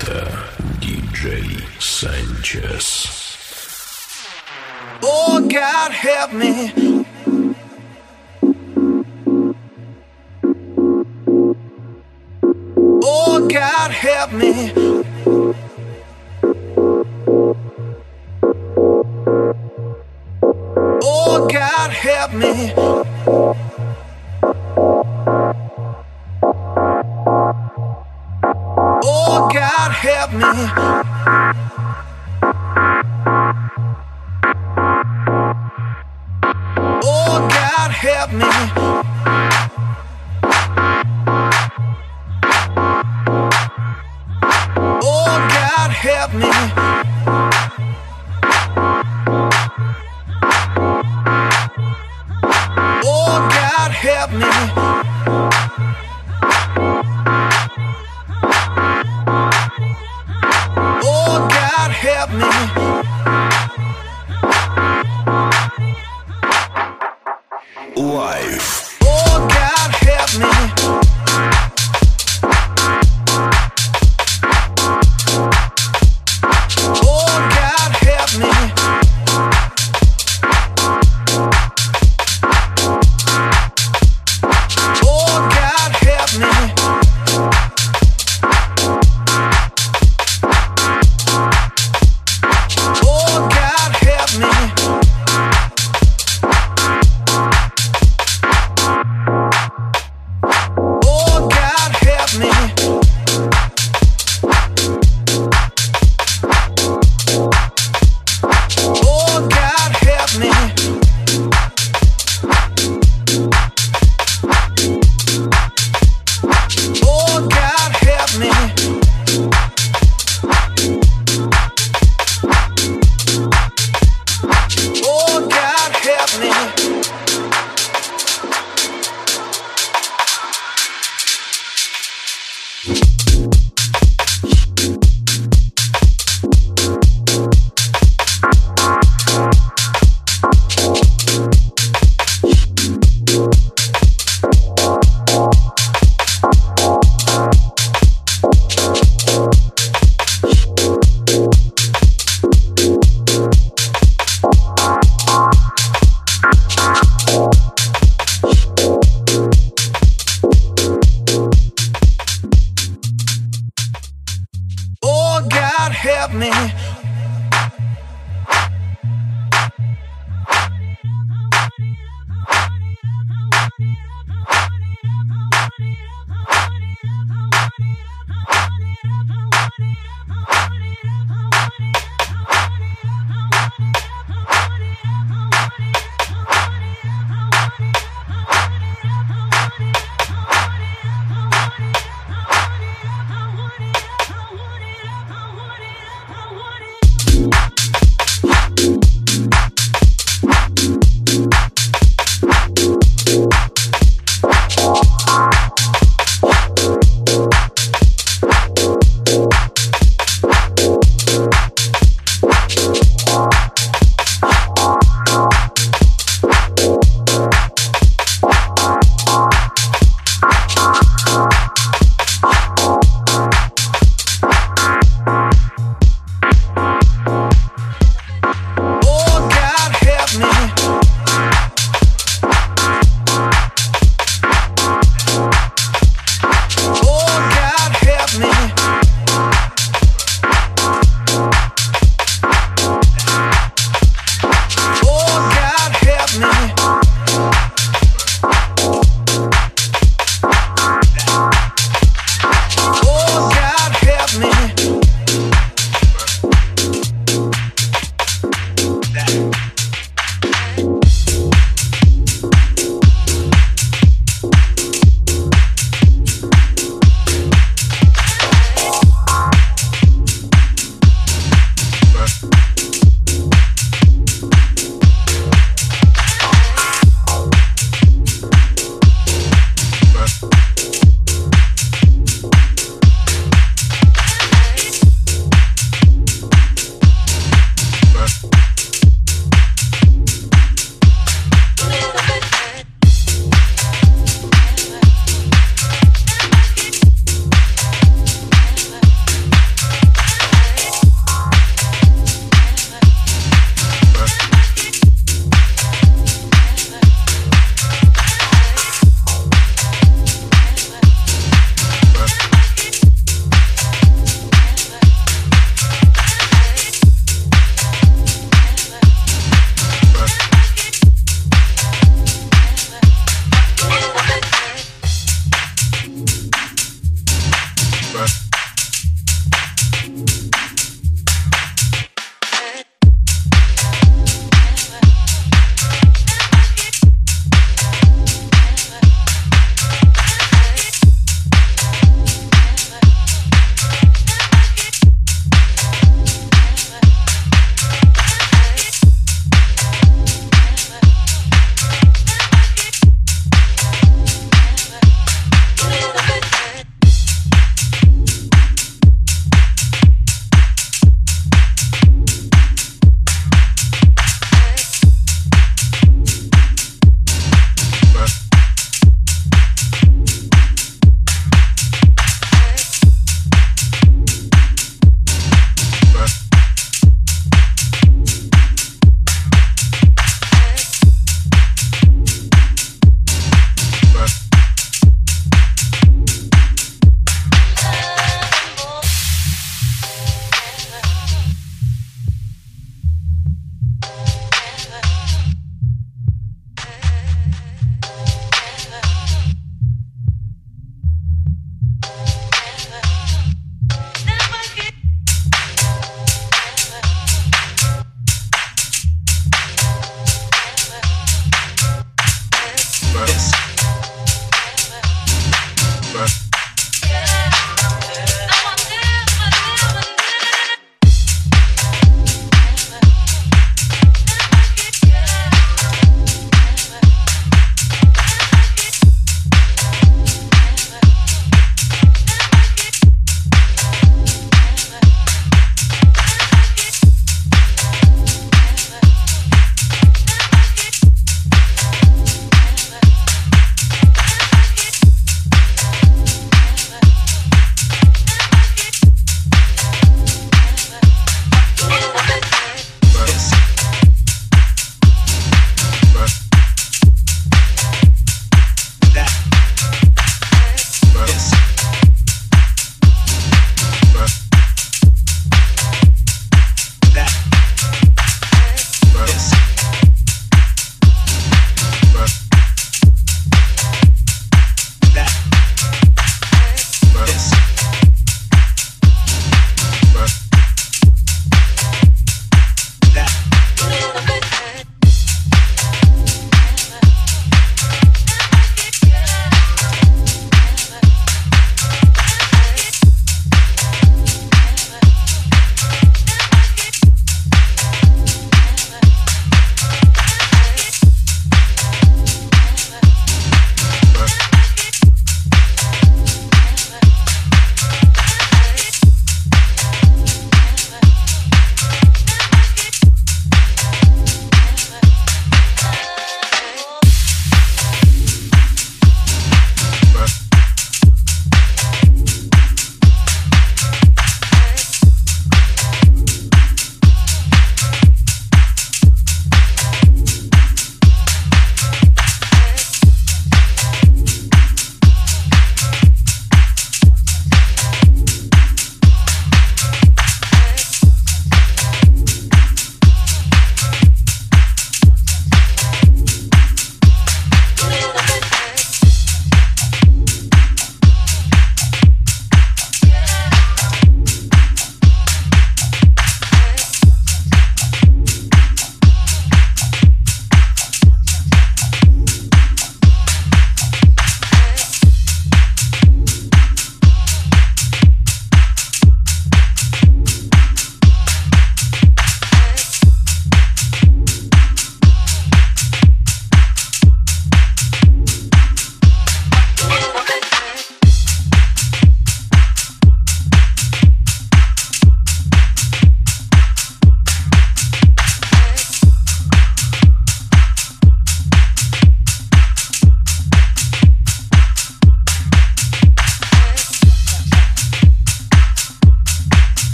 DJ Sanchez. Oh, God, help me. Oh, God, help me.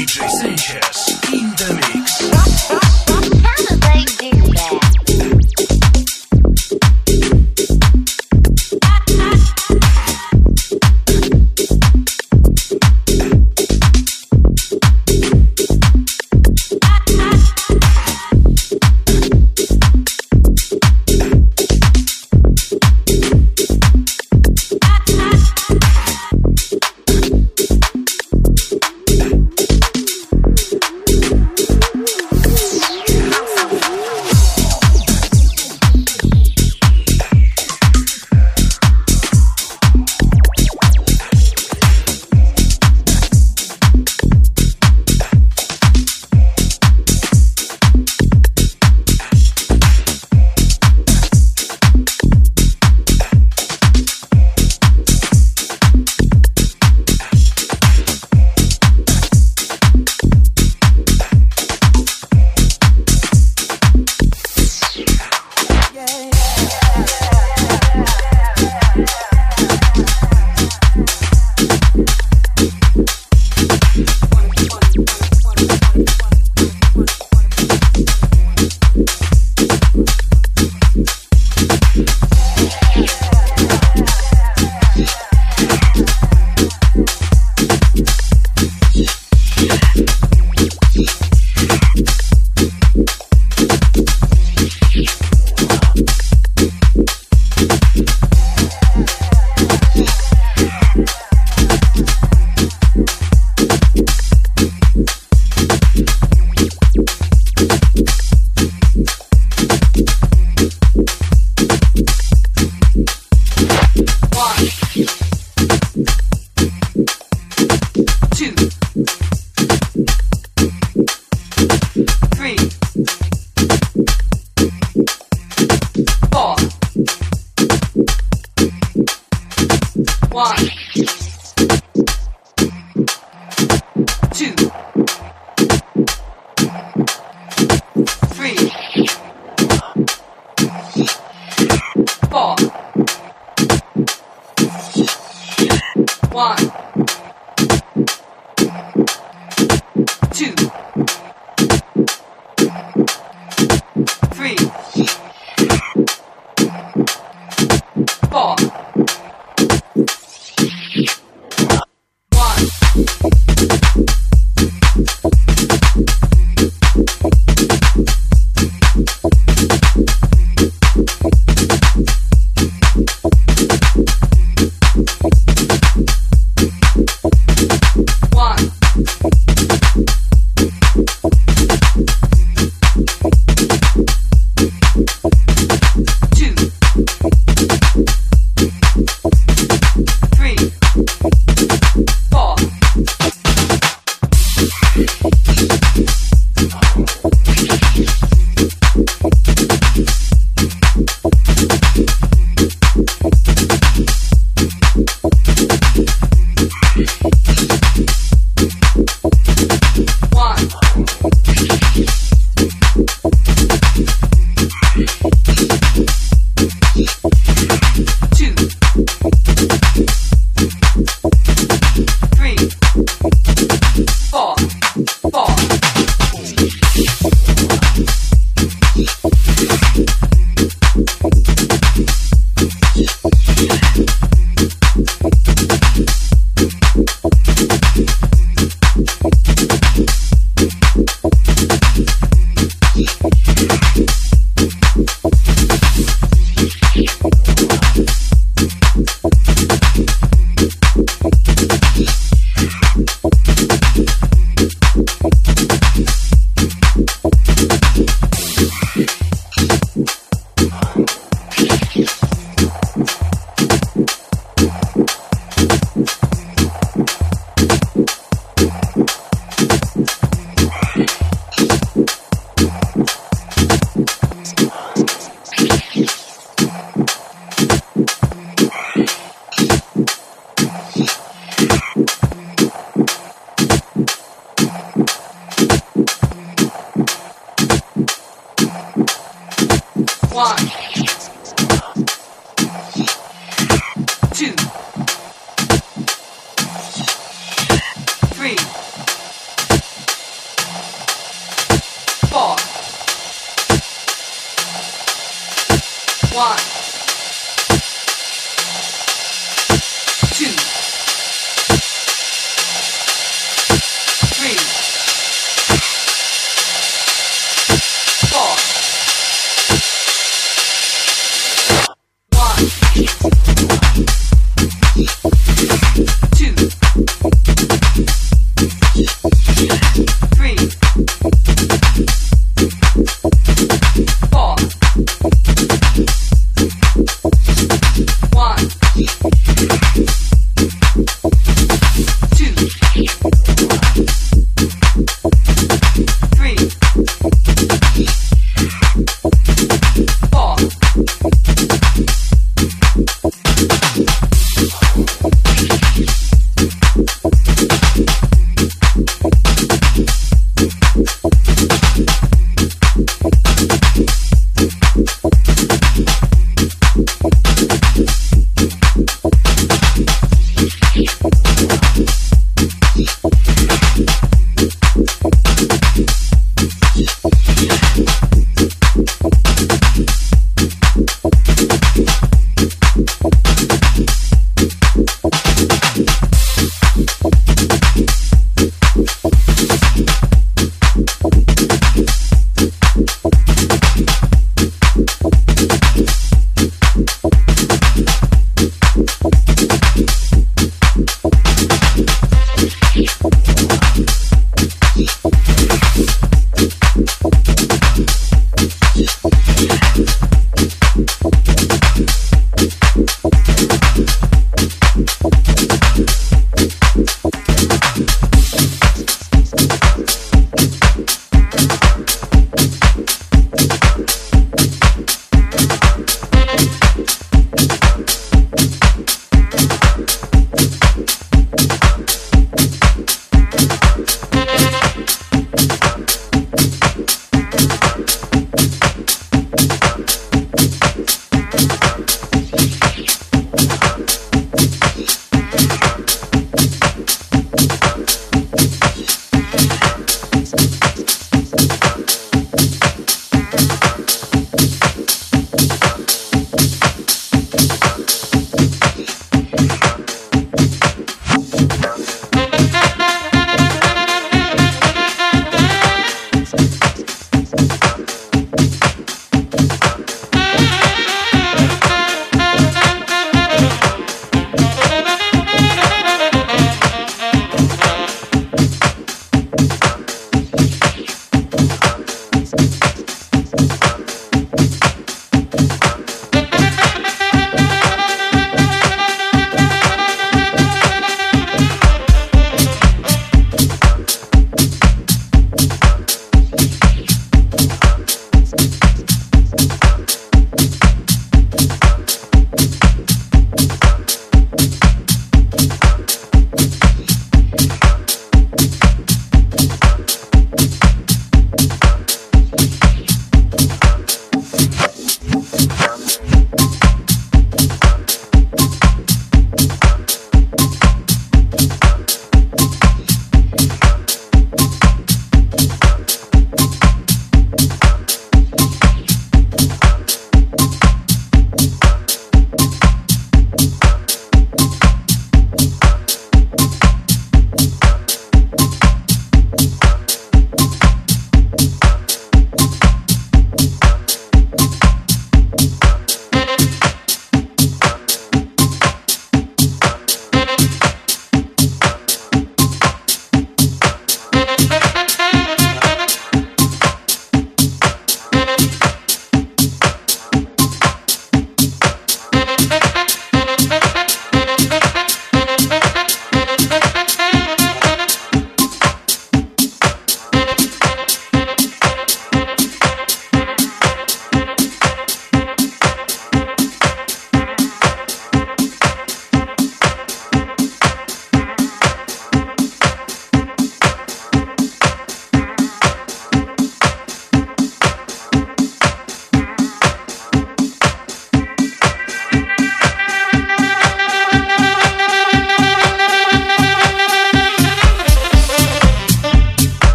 DJ Sanchez in the mix.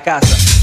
casa.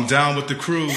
Crew. down with the crew.